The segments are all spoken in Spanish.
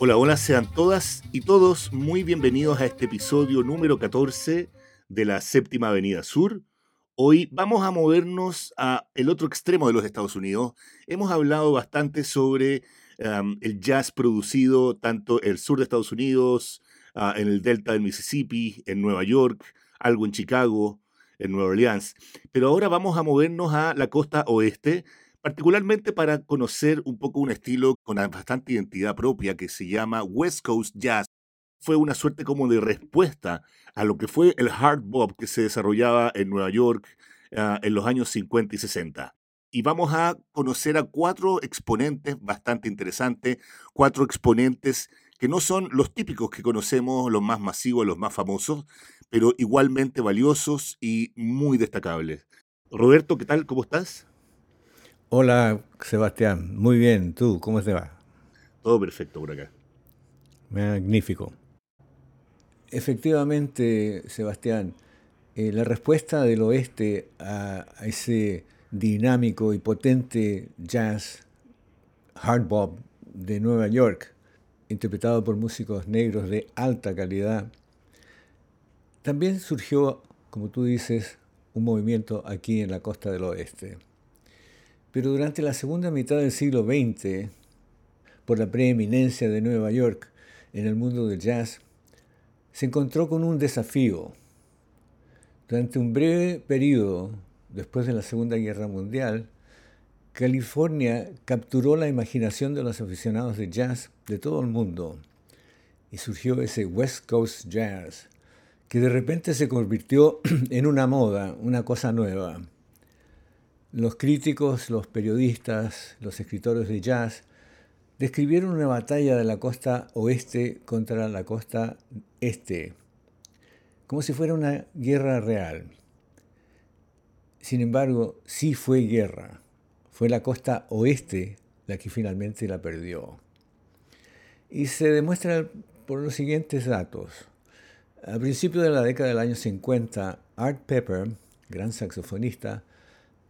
Hola, hola, sean todas y todos muy bienvenidos a este episodio número 14 de la Séptima Avenida Sur. Hoy vamos a movernos a el otro extremo de los Estados Unidos. Hemos hablado bastante sobre el jazz producido tanto en el sur de Estados Unidos, uh, en el delta del Mississippi, en Nueva York, algo en Chicago, en Nueva Orleans. Pero ahora vamos a movernos a la costa oeste, particularmente para conocer un poco un estilo con bastante identidad propia que se llama West Coast Jazz. Fue una suerte como de respuesta a lo que fue el hard bop que se desarrollaba en Nueva York uh, en los años 50 y 60. Y vamos a conocer a cuatro exponentes bastante interesantes, cuatro exponentes que no son los típicos que conocemos, los más masivos, los más famosos, pero igualmente valiosos y muy destacables. Roberto, ¿qué tal? ¿Cómo estás? Hola, Sebastián. Muy bien. ¿Tú? ¿Cómo te va? Todo perfecto por acá. Magnífico. Efectivamente, Sebastián, eh, la respuesta del oeste a, a, ese dinámico y potente jazz hard bop de Nueva York, interpretado por músicos negros de alta calidad, también surgió, como tú dices, un movimiento aquí en la costa del oeste. Pero durante la segunda mitad del siglo XX, por la preeminencia de Nueva York en el mundo del jazz, se encontró con un desafío. Durante un breve periodo después de la Segunda Guerra Mundial, California capturó la imaginación de los aficionados de jazz de todo el mundo y surgió ese West Coast Jazz, que de repente se convirtió en una moda, una cosa nueva. Los críticos, los periodistas, los escritores de jazz describieron una batalla de la costa oeste contra la costa este, como si fuera una guerra real. Sin embargo, sí fue guerra. Fue la costa oeste la que finalmente la perdió. Y se demuestra por los siguientes datos. A principios de la década del año 50, Art Pepper, gran saxofonista,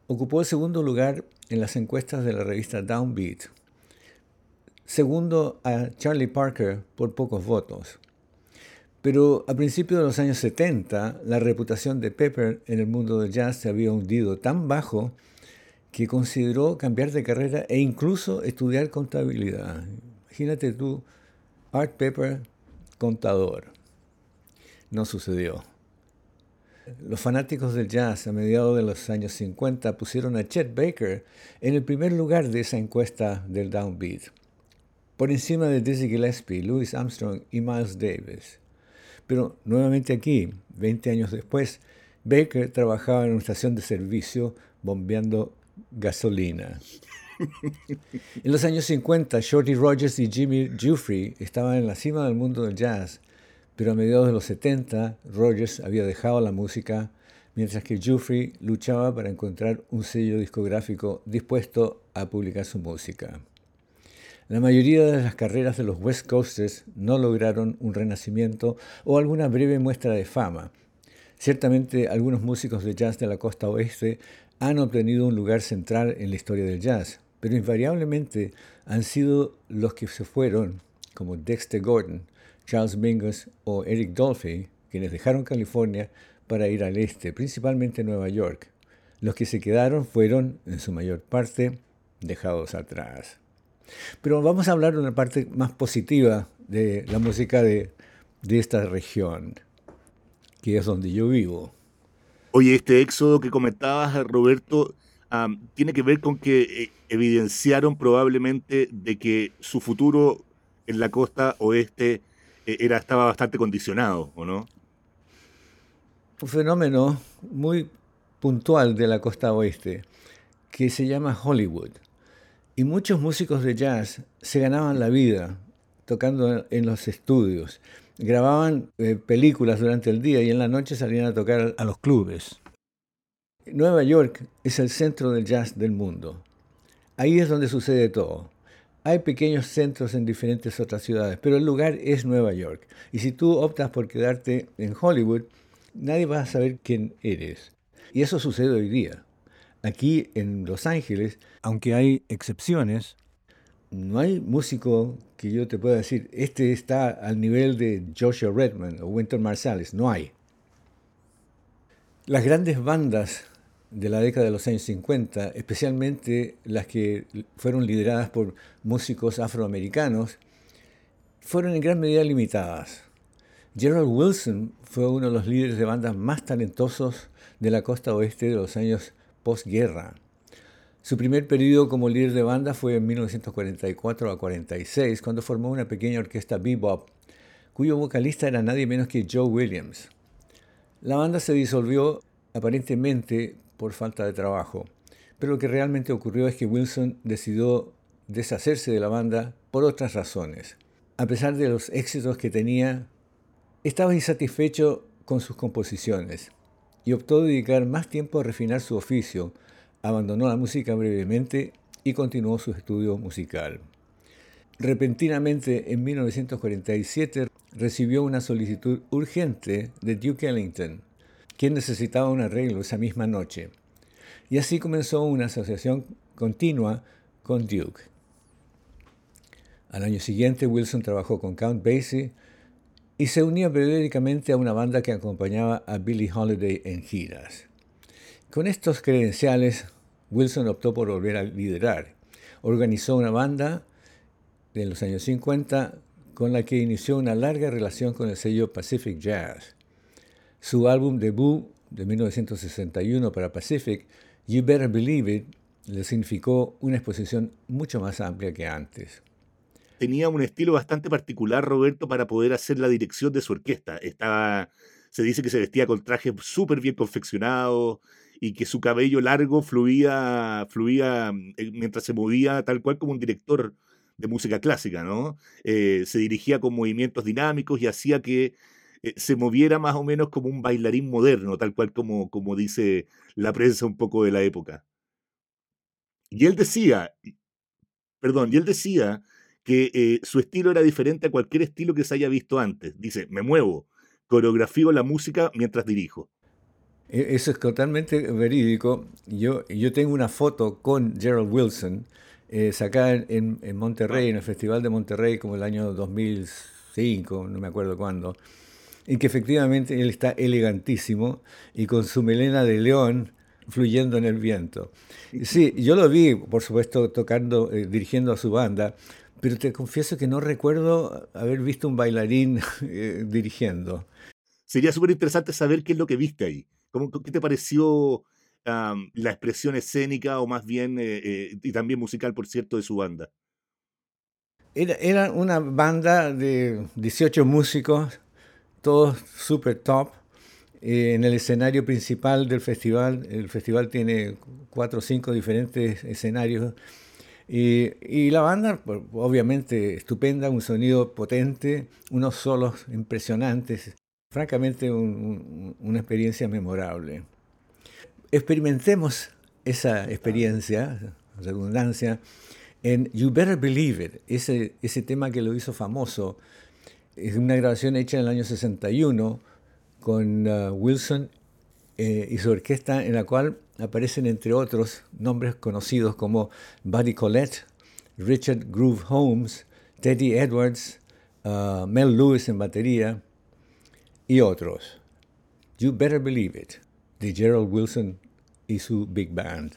ocupó el segundo lugar en las encuestas de la revista Downbeat, segundo a Charlie Parker por pocos votos. Pero a principios de los años 70, la reputación de Pepper en el mundo del jazz se había hundido tan bajo que consideró cambiar de carrera e incluso estudiar contabilidad. Imagínate tú, Art Pepper, contador. No sucedió. Los fanáticos del jazz a mediados de los años 50 pusieron a Chet Baker en el primer lugar de esa encuesta del Downbeat, por encima de Dizzy Gillespie, Louis Armstrong y Miles Davis. Pero nuevamente aquí, 20 años después, Baker trabajaba en una estación de servicio bombeando gasolina. En los años 50, Shorty Rogers y Jimmy Giuffre estaban en la cima del mundo del jazz pero a mediados de los 70, Rogers había dejado la música, mientras que Jeffrey luchaba para encontrar un sello discográfico dispuesto a publicar su música. La mayoría de las carreras de los West Coasters no lograron un renacimiento o alguna breve muestra de fama. Ciertamente algunos músicos de jazz de la costa oeste han obtenido un lugar central en la historia del jazz, pero invariablemente han sido los que se fueron, como Dexter Gordon, Charles Mingus o Eric Dolphy, quienes dejaron California para ir al este, principalmente Nueva York. Los que se quedaron fueron, en su mayor parte, dejados atrás. Pero vamos a hablar de una parte más positiva de la música de, de esta región, que es donde yo vivo. Oye, este éxodo que comentabas, Roberto, um, tiene que ver con que eh, evidenciaron probablemente de que su futuro en la costa oeste era, estaba bastante condicionado, ¿o no? Un fenómeno muy puntual de la costa oeste que se llama Hollywood. Y muchos músicos de jazz se ganaban la vida tocando en los estudios. Grababan eh, películas durante el día y en la noche salían a tocar a los clubes. Nueva York es el centro del jazz del mundo. Ahí es donde sucede todo. Hay pequeños centros en diferentes otras ciudades, pero el lugar es Nueva York. Y si tú optas por quedarte en Hollywood, nadie va a saber quién eres. Y eso sucede hoy día. Aquí en Los Ángeles, aunque hay excepciones, no hay músico que yo te pueda decir, este está al nivel de Joshua Redman o Winter Marsalis, no hay. Las grandes bandas de la década de los años 50, especialmente las que fueron lideradas por músicos afroamericanos, fueron en gran medida limitadas. Gerald Wilson fue uno de los líderes de bandas más talentosos de la costa oeste de los años postguerra. Su primer periodo como líder de banda fue en 1944 a 46, cuando formó una pequeña orquesta bebop, cuyo vocalista era nadie menos que Joe Williams. La banda se disolvió aparentemente por falta de trabajo, pero lo que realmente ocurrió es que Wilson decidió deshacerse de la banda por otras razones. A pesar de los éxitos que tenía, estaba insatisfecho con sus composiciones y optó dedicar más tiempo a refinar su oficio, abandonó la música brevemente y continuó su estudio musical. Repentinamente, en 1947, recibió una solicitud urgente de Duke Ellington, quien necesitaba un arreglo esa misma noche. Y así comenzó una asociación continua con Duke. Al año siguiente, Wilson trabajó con Count Basie y se unía periódicamente a una banda que acompañaba a Billie Holiday en giras. Con estos credenciales, Wilson optó por volver a liderar. Organizó una banda en los años 50 con la que inició una larga relación con el sello Pacific Jazz. Su álbum debut de 1961 para Pacific, You Better Believe It, le significó una exposición mucho más amplia que antes. Tenía un estilo bastante particular, Roberto, para poder hacer la dirección de su orquesta. Estaba, se dice que se vestía con trajes súper bien confeccionados, y que su cabello largo fluía, eh, mientras se movía tal cual como un director de música clásica, ¿no? Eh, se dirigía con movimientos dinámicos y hacía que eh, se moviera más o menos como un bailarín moderno, tal cual como, como dice la prensa un poco de la época. Y él decía, perdón, y él decía que su estilo era diferente a cualquier estilo que se haya visto antes. Dice, me muevo, coreografío la música mientras dirijo. E, eso es totalmente verídico. Yo, yo tengo una foto con Gerald Wilson eh, sacada en, en, Monterrey, en el Festival de Monterrey, como el año 2005, no me acuerdo cuándo, y que efectivamente él está elegantísimo y con su melena de león fluyendo en el viento. Sí, yo lo vi, por supuesto, tocando, eh, dirigiendo a su banda, pero te confieso que no recuerdo haber visto un bailarín eh, dirigiendo. Sería súper interesante saber qué es lo que viste ahí. ¿Qué te pareció la expresión escénica o más bien, eh, eh, y también musical, por cierto, de su banda? Era, una banda de 18 músicos, todos super top, eh, en el escenario principal del festival. El festival tiene cuatro o cinco diferentes escenarios. Y, la banda, obviamente, estupenda, un sonido potente, unos solos impresionantes francamente una experiencia memorable. Experimentemos esa experiencia, redundancia, en You Better Believe It, ese tema que lo hizo famoso. Es una grabación hecha en el año 61 con uh, Wilson eh, y su orquesta, en la cual aparecen, entre otros, nombres conocidos como Buddy Collette, Richard Groove Holmes, Teddy Edwards, uh, Mel Lewis en batería y otros. You Better Believe It, de Gerald Wilson y su Big Band.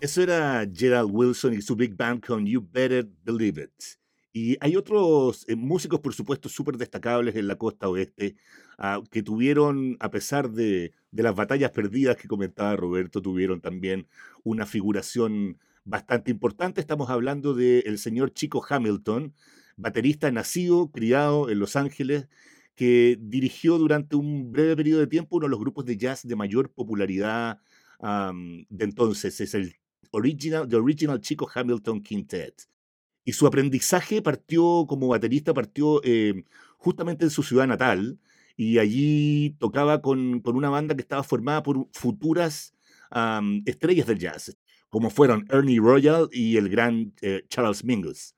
Eso era Gerald Wilson y su Big Band con You Better Believe It. Y hay otros eh, músicos, por supuesto, súper destacables en la costa oeste, ah, que tuvieron, a pesar de, de, las batallas perdidas que comentaba Roberto, tuvieron también una figuración bastante importante. Estamos hablando del señor Chico Hamilton, baterista nacido, criado en Los Ángeles, que dirigió durante un breve periodo de tiempo uno de los grupos de jazz de mayor popularidad de entonces. Es el original, The Original Chico Hamilton Quintet. Y su aprendizaje partió como baterista, partió eh, justamente en su ciudad natal, y allí tocaba con, con, una banda que estaba formada por futuras estrellas del jazz, como fueron Ernie Royal y el gran eh, Charles Mingus.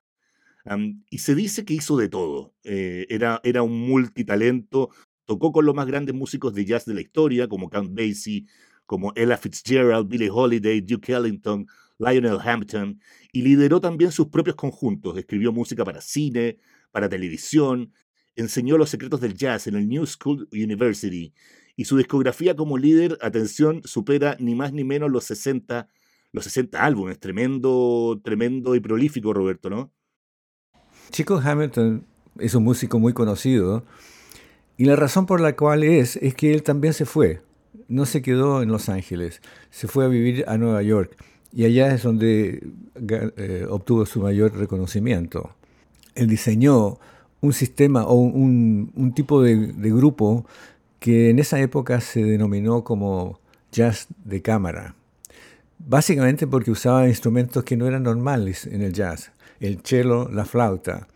y se dice que hizo de todo. Eh, era, era un multitalento, tocó con los más grandes músicos de jazz de la historia, como Count Basie, como Ella Fitzgerald, Billie Holiday, Duke Ellington, Lionel Hampton, y lideró también sus propios conjuntos. Escribió música para cine, para televisión, enseñó los secretos del jazz en el New School University, y su discografía como líder, atención, supera ni más ni menos los 60, los 60 álbumes. Tremendo, tremendo y prolífico, Roberto, ¿no? Chico Hamilton es un músico muy conocido, y la razón por la cual es, es que él también se fue no se quedó en Los Ángeles, se fue a vivir a Nueva York y allá es donde eh, obtuvo su mayor reconocimiento. Él diseñó un sistema o un, tipo de, grupo que en esa época se denominó como jazz de cámara. Básicamente porque usaba instrumentos que no eran normales en el jazz, el cello, la flauta.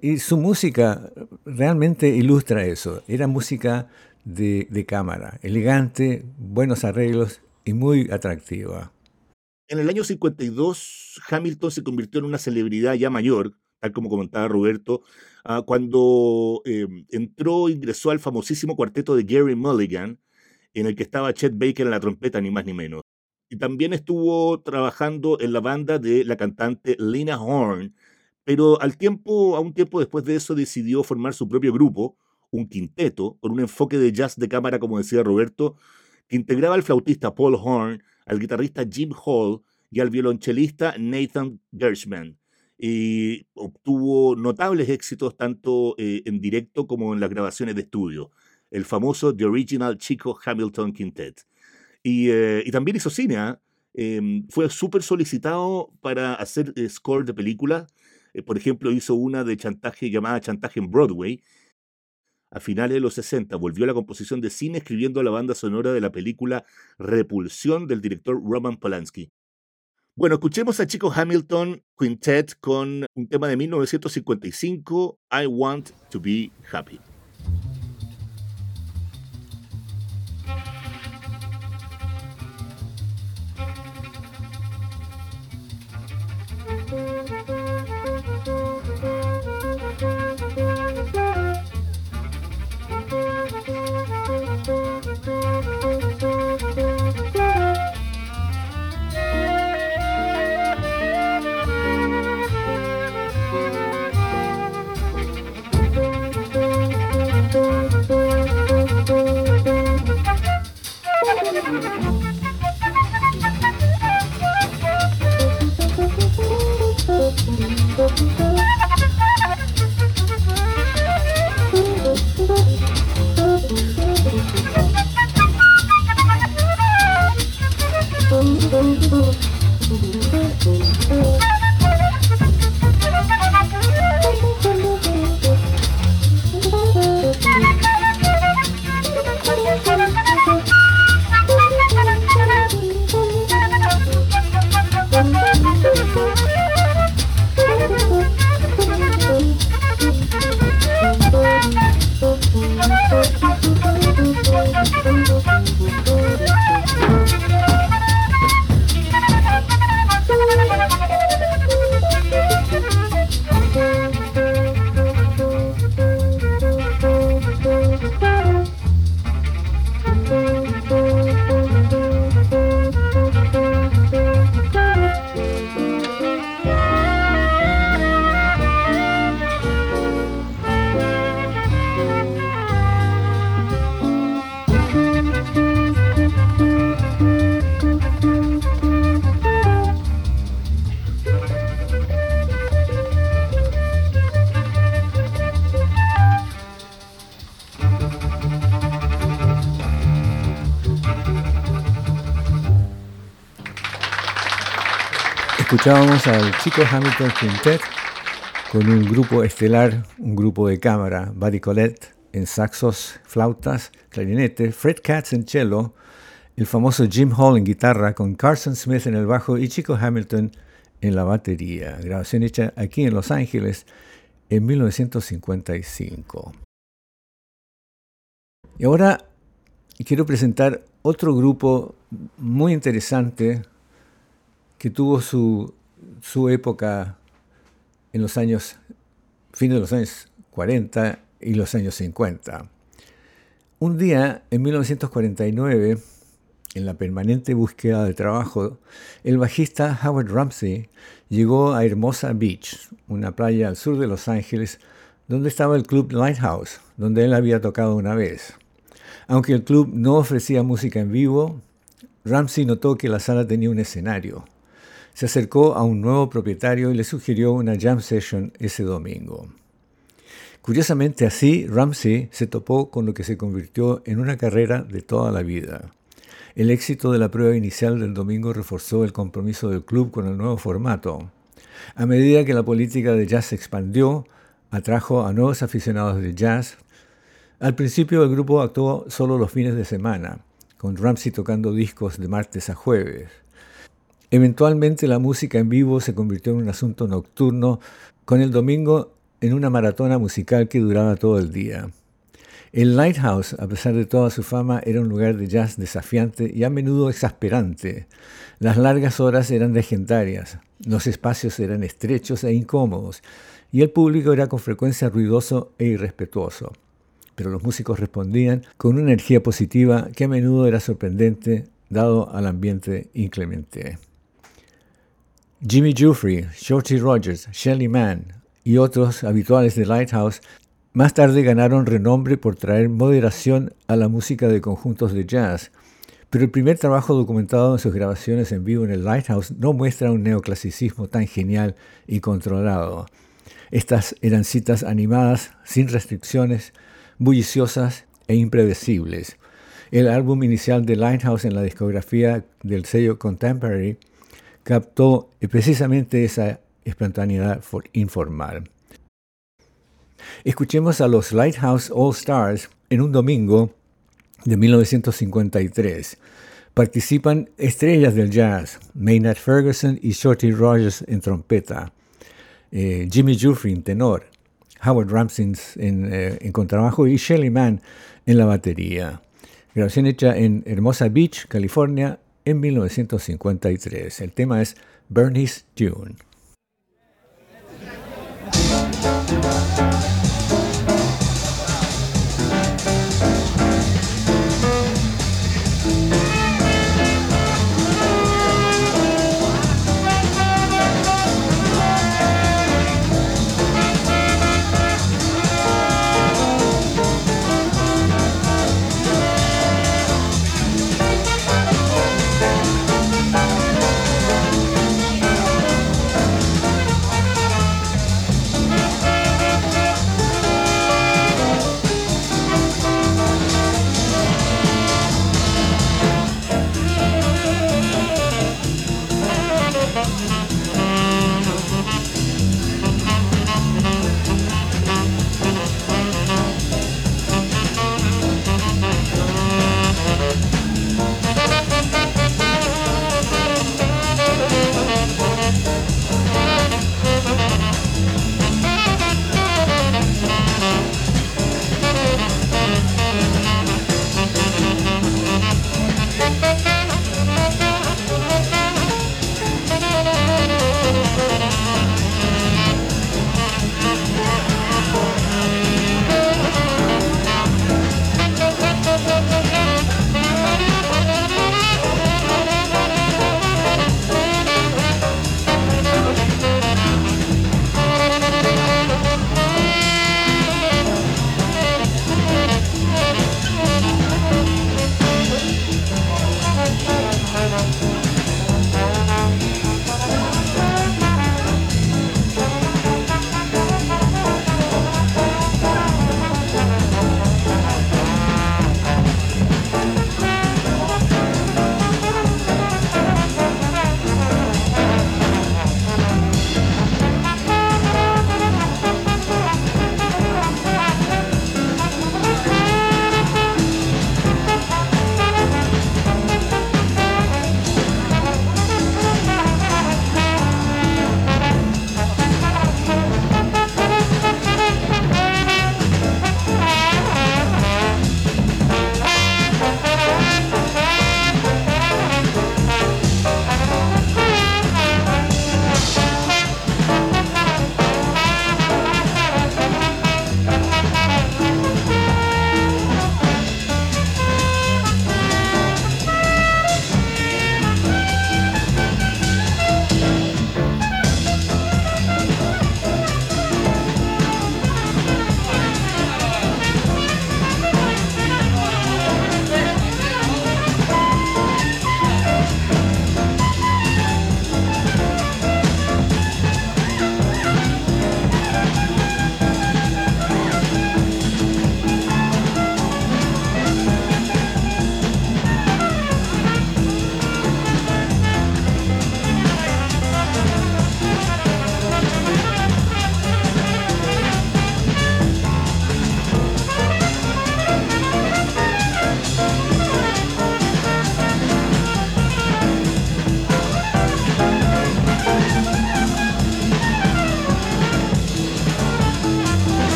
Y su música realmente ilustra eso. Era música de, cámara, elegante, buenos arreglos y muy atractiva. En el año 52, Hamilton se convirtió en una celebridad ya mayor, tal como comentaba Roberto, ah, cuando em, entró, ingresó al famosísimo cuarteto de Gary Mulligan, en el que estaba Chet Baker en la trompeta, ni más ni menos. Y también estuvo trabajando en la banda de la cantante Lena Horne, pero al tiempo, a un tiempo después de eso, decidió formar su propio grupo, un quinteto con un enfoque de jazz de cámara, como decía Roberto, que integraba al flautista Paul Horn, al guitarrista Jim Hall y al violonchelista Nathan Gershman. Y obtuvo notables éxitos tanto eh, en directo como en las grabaciones de estudio, el famoso The Original Chico Hamilton Quintet. Y, eh, también hizo cine. ¿ah? Em, fue súper solicitado para hacer eh, score de películas. Por ejemplo, hizo una de chantaje llamada Chantaje en Broadway. A finales de los 60 volvió a la composición de cine escribiendo la banda sonora de la película Repulsión del director Roman Polanski. Bueno, escuchemos a Chico Hamilton Quintet con un tema de 1955, I Want to Be Happy. Escuchábamos al chico Hamilton Quintet con un grupo estelar, un grupo de cámara, Buddy Collette en saxos, flautas, clarinete, Fred Katz en cello, el famoso Jim Hall en guitarra con Carson Smith en el bajo y Chico Hamilton en la batería. Grabación hecha aquí en Los Ángeles en 1955. Y ahora quiero presentar otro grupo muy interesante que tuvo su, su época en los años, fin de los años 40 y los años 50. Un día, en 1949, en la permanente búsqueda de trabajo, el bajista Howard Ramsey llegó a Hermosa Beach, una playa al sur de Los Ángeles, donde estaba el club Lighthouse, donde él había tocado una vez. Aunque el club no ofrecía música en vivo, Ramsey notó que la sala tenía un escenario se acercó a un nuevo propietario y le sugirió una jam session ese domingo. Curiosamente así, Ramsey se topó con lo que se convirtió en una carrera de toda la vida. El éxito de la prueba inicial del domingo reforzó el compromiso del club con el nuevo formato. A medida que la política de jazz se expandió, atrajo a nuevos aficionados de jazz. Al principio el grupo actuó solo los fines de semana, con Ramsey tocando discos de martes a jueves. Eventualmente la música en vivo se convirtió en un asunto nocturno, con el domingo en una maratona musical que duraba todo el día. El Lighthouse, a pesar de toda su fama, era un lugar de jazz desafiante y a menudo exasperante. Las largas horas eran legendarias, los espacios eran estrechos e incómodos, y el público era con frecuencia ruidoso e irrespetuoso. Pero los músicos respondían con una energía positiva que a menudo era sorprendente dado al ambiente inclemente. Jimmy Jeffrey, Shorty Rogers, Shelly Mann y otros habituales de Lighthouse más tarde ganaron renombre por traer moderación a la música de conjuntos de jazz, pero el primer trabajo documentado en sus grabaciones en vivo en el Lighthouse no muestra un neoclasicismo tan genial y controlado. Estas eran citas animadas, sin restricciones, bulliciosas e impredecibles. El álbum inicial de Lighthouse en la discografía del sello Contemporary captó precisamente esa espontaneidad informal. Escuchemos a los Lighthouse All Stars en un domingo de 1953. Participan estrellas del jazz, Maynard Ferguson y Shorty Rogers en trompeta, eh, Jimmy Jufrey en tenor, Howard Ramsey en, eh, en contrabajo y Shelly Mann en la batería. Grabación hecha en Hermosa Beach, California, en 1953. El tema es Bernie's Tune.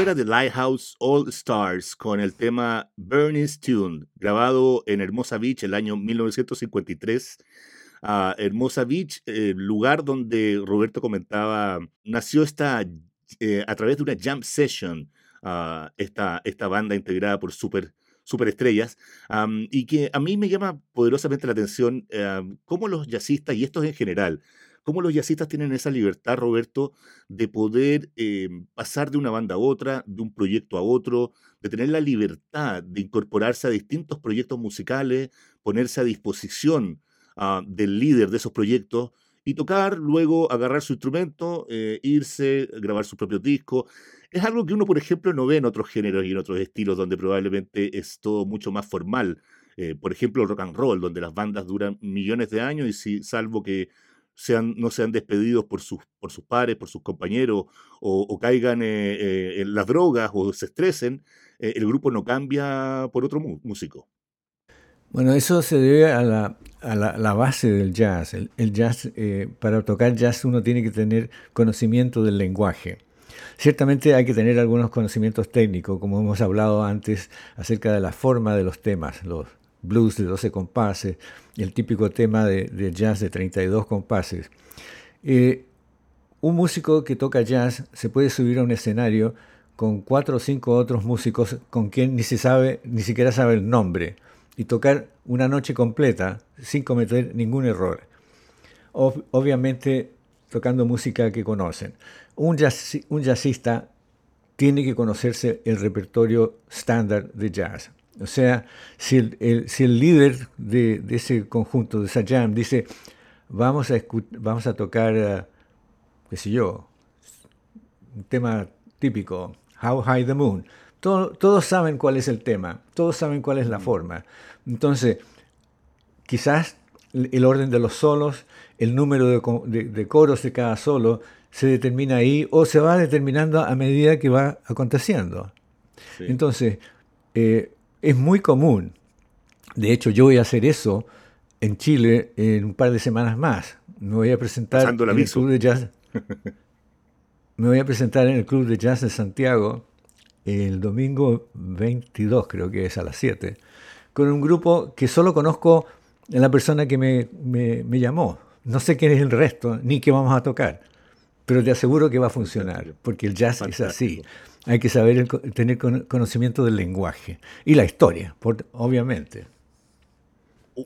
Eso era The Lighthouse All Stars con el tema Bernie's Tune, grabado en Hermosa Beach el año 1953. Uh, Hermosa Beach, lugar donde Roberto comentaba, nació esta, eh, a través de una jam session, uh, esta, esta banda integrada por super, superestrellas, y que a mí me llama poderosamente la atención uh, cómo los jazzistas, y estos en general, cómo los jazzistas tienen esa libertad, Roberto, de poder eh, pasar de una banda a otra, de un proyecto a otro, de tener la libertad de incorporarse a distintos proyectos musicales, ponerse a disposición uh, del líder de esos proyectos y tocar, luego agarrar su instrumento, eh, irse, grabar sus propios discos. Es algo que uno, por ejemplo, no ve en otros géneros y en otros estilos donde probablemente es todo mucho más formal. Eh, por ejemplo, rock and roll, donde las bandas duran millones de años y si, salvo que no sean despedidos por sus, por sus pares, por sus compañeros, o, caigan eh, eh, en las drogas o se estresen, eh, el grupo no cambia por otro músico. Bueno, eso se debe a la, a la, base del jazz. El, jazz, para tocar jazz uno tiene que tener conocimiento del lenguaje. Ciertamente hay que tener algunos conocimientos técnicos, como hemos hablado antes, acerca de la forma de los temas, los, blues de 12 compases, el típico tema de, jazz de 32 compases. Eh, un músico que toca jazz se puede subir a un escenario con cuatro o cinco otros músicos con quien ni se sabe, ni siquiera sabe el nombre, y tocar una noche completa sin cometer ningún error. obviamente tocando música que conocen. Un jazzista tiene que conocerse el repertorio estándar de jazz. O sea, si el, si el líder de, ese conjunto, de esa jam, dice, vamos a, vamos a tocar, qué sé yo, un tema típico, How High the Moon. todos saben cuál es el tema, todos saben cuál es la forma. Entonces, quizás el orden de los solos, el número de, coros de cada solo se determina ahí o se va determinando a medida que va aconteciendo. Entonces, eh, es muy común. De hecho, yo voy a hacer eso en Chile en un par de semanas más. Me voy a presentar en el Club de Jazz. Me voy a presentar en el Club de Jazz de Santiago el domingo 22, creo que es a las 7, con un grupo que solo conozco en la persona que me, me llamó. No sé quién es el resto, ni qué vamos a tocar, pero te aseguro que va a funcionar, porque el jazz es así hay que saber tener conocimiento del lenguaje y la historia, obviamente.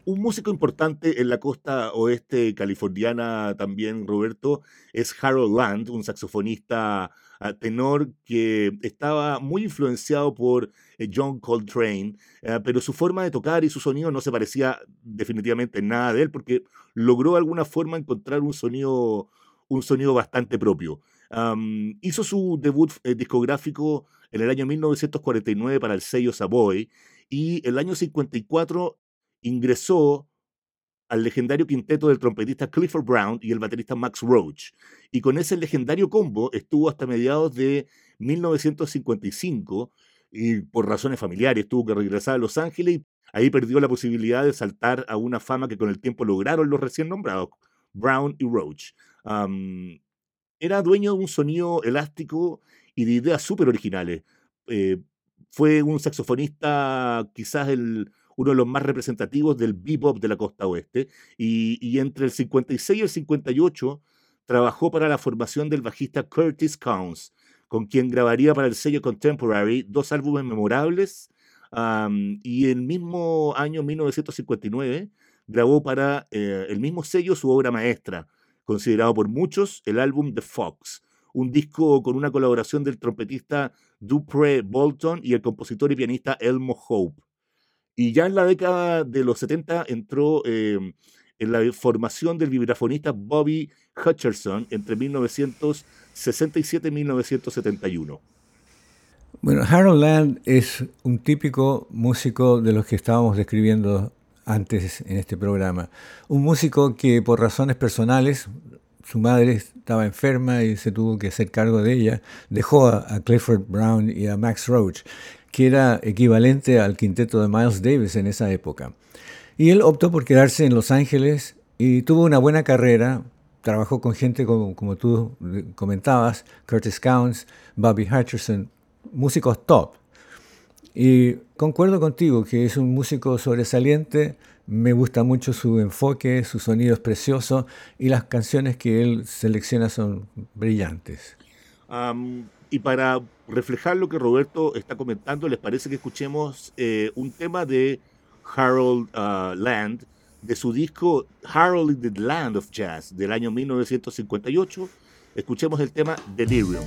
Un músico importante en la costa oeste californiana también, Roberto, es Harold Land, un saxofonista ah, tenor que estaba muy influenciado por eh, John Coltrane, ah, pero su forma de tocar y su sonido no se parecía definitivamente en nada de él, porque logró de alguna forma encontrar un sonido, un sonido bastante propio hizo su debut eh, discográfico en el año 1949 para el sello Savoy y el año 54 ingresó al legendario quinteto del trompetista Clifford Brown y el baterista Max Roach. Y con ese legendario combo estuvo hasta mediados de 1955 y por razones familiares tuvo que regresar a Los Ángeles y ahí perdió la posibilidad de saltar a una fama que con el tiempo lograron los recién nombrados, Brown y Roach era dueño de un sonido elástico y de ideas súper originales. Eh, fue un saxofonista quizás el, uno de los más representativos del bebop de la costa oeste, y, entre el 56 y el 58 trabajó para la formación del bajista Curtis Counts, con quien grabaría para el sello Contemporary dos álbumes memorables, y el mismo año 1959 grabó para eh, el mismo sello su obra maestra, considerado por muchos el álbum The Fox, un disco con una colaboración del trompetista Dupre Bolton y el compositor y pianista Elmo Hope. Y ya en la década de los 70 entró em, en la formación del vibrafonista Bobby Hutcherson entre 1967 y 1971. Bueno, Harold Land es un típico músico de los que estábamos describiendo antes en este programa. Un músico que por razones personales, su madre estaba enferma y se tuvo que hacer cargo de ella, dejó a, Clifford Brown y a Max Roach, que era equivalente al quinteto de Miles Davis en esa época. Y él optó por quedarse en Los Ángeles y tuvo una buena carrera. Trabajó con gente como, como tú comentabas, Curtis Counts, Bobby Hutcherson, músicos top. Y concuerdo contigo que es un músico sobresaliente, me gusta mucho su enfoque, su sonido es precioso y las canciones que él selecciona son brillantes. y para reflejar lo que Roberto está comentando, ¿les parece que escuchemos eh, un tema de Harold uh, Land, de su disco Harold in the Land of Jazz del año 1958? Escuchemos el tema Delirium.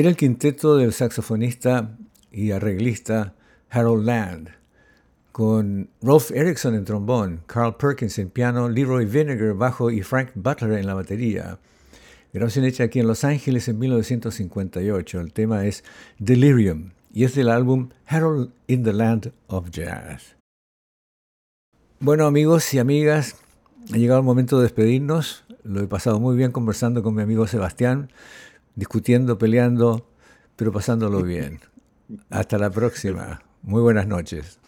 Era el quinteto del saxofonista y arreglista Harold Land, con Rolf Erickson en trombón, Carl Perkins en piano, Leroy Vinegar bajo y Frank Butler en la batería. Grabación hecha aquí en Los Ángeles en 1958. El tema es Delirium y es del álbum Harold in the Land of Jazz. Bueno amigos y amigas, ha llegado el momento de despedirnos. Lo he pasado muy bien conversando con mi amigo Sebastián, discutiendo, peleando, pero pasándolo bien. Hasta la próxima. Muy buenas noches.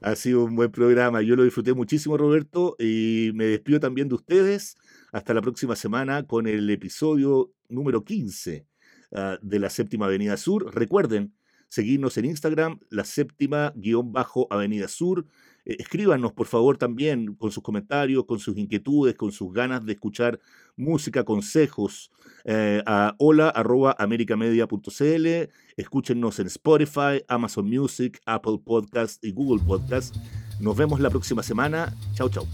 Ha sido un buen programa. Yo lo disfruté muchísimo, Roberto, y me despido también de ustedes. Hasta la próxima semana con el episodio número 15 ah, de la Séptima Avenida Sur. Recuerden seguirnos en Instagram, la Séptima-Avenida Sur. Eh, escríbanos, por favor, también con sus comentarios, con sus inquietudes, con sus ganas de escuchar música, consejos eh, a hola.americamedia.cl. Escúchenos en Spotify, Amazon Music, Apple Podcast y Google Podcast. Nos vemos la próxima semana. Chao, chao.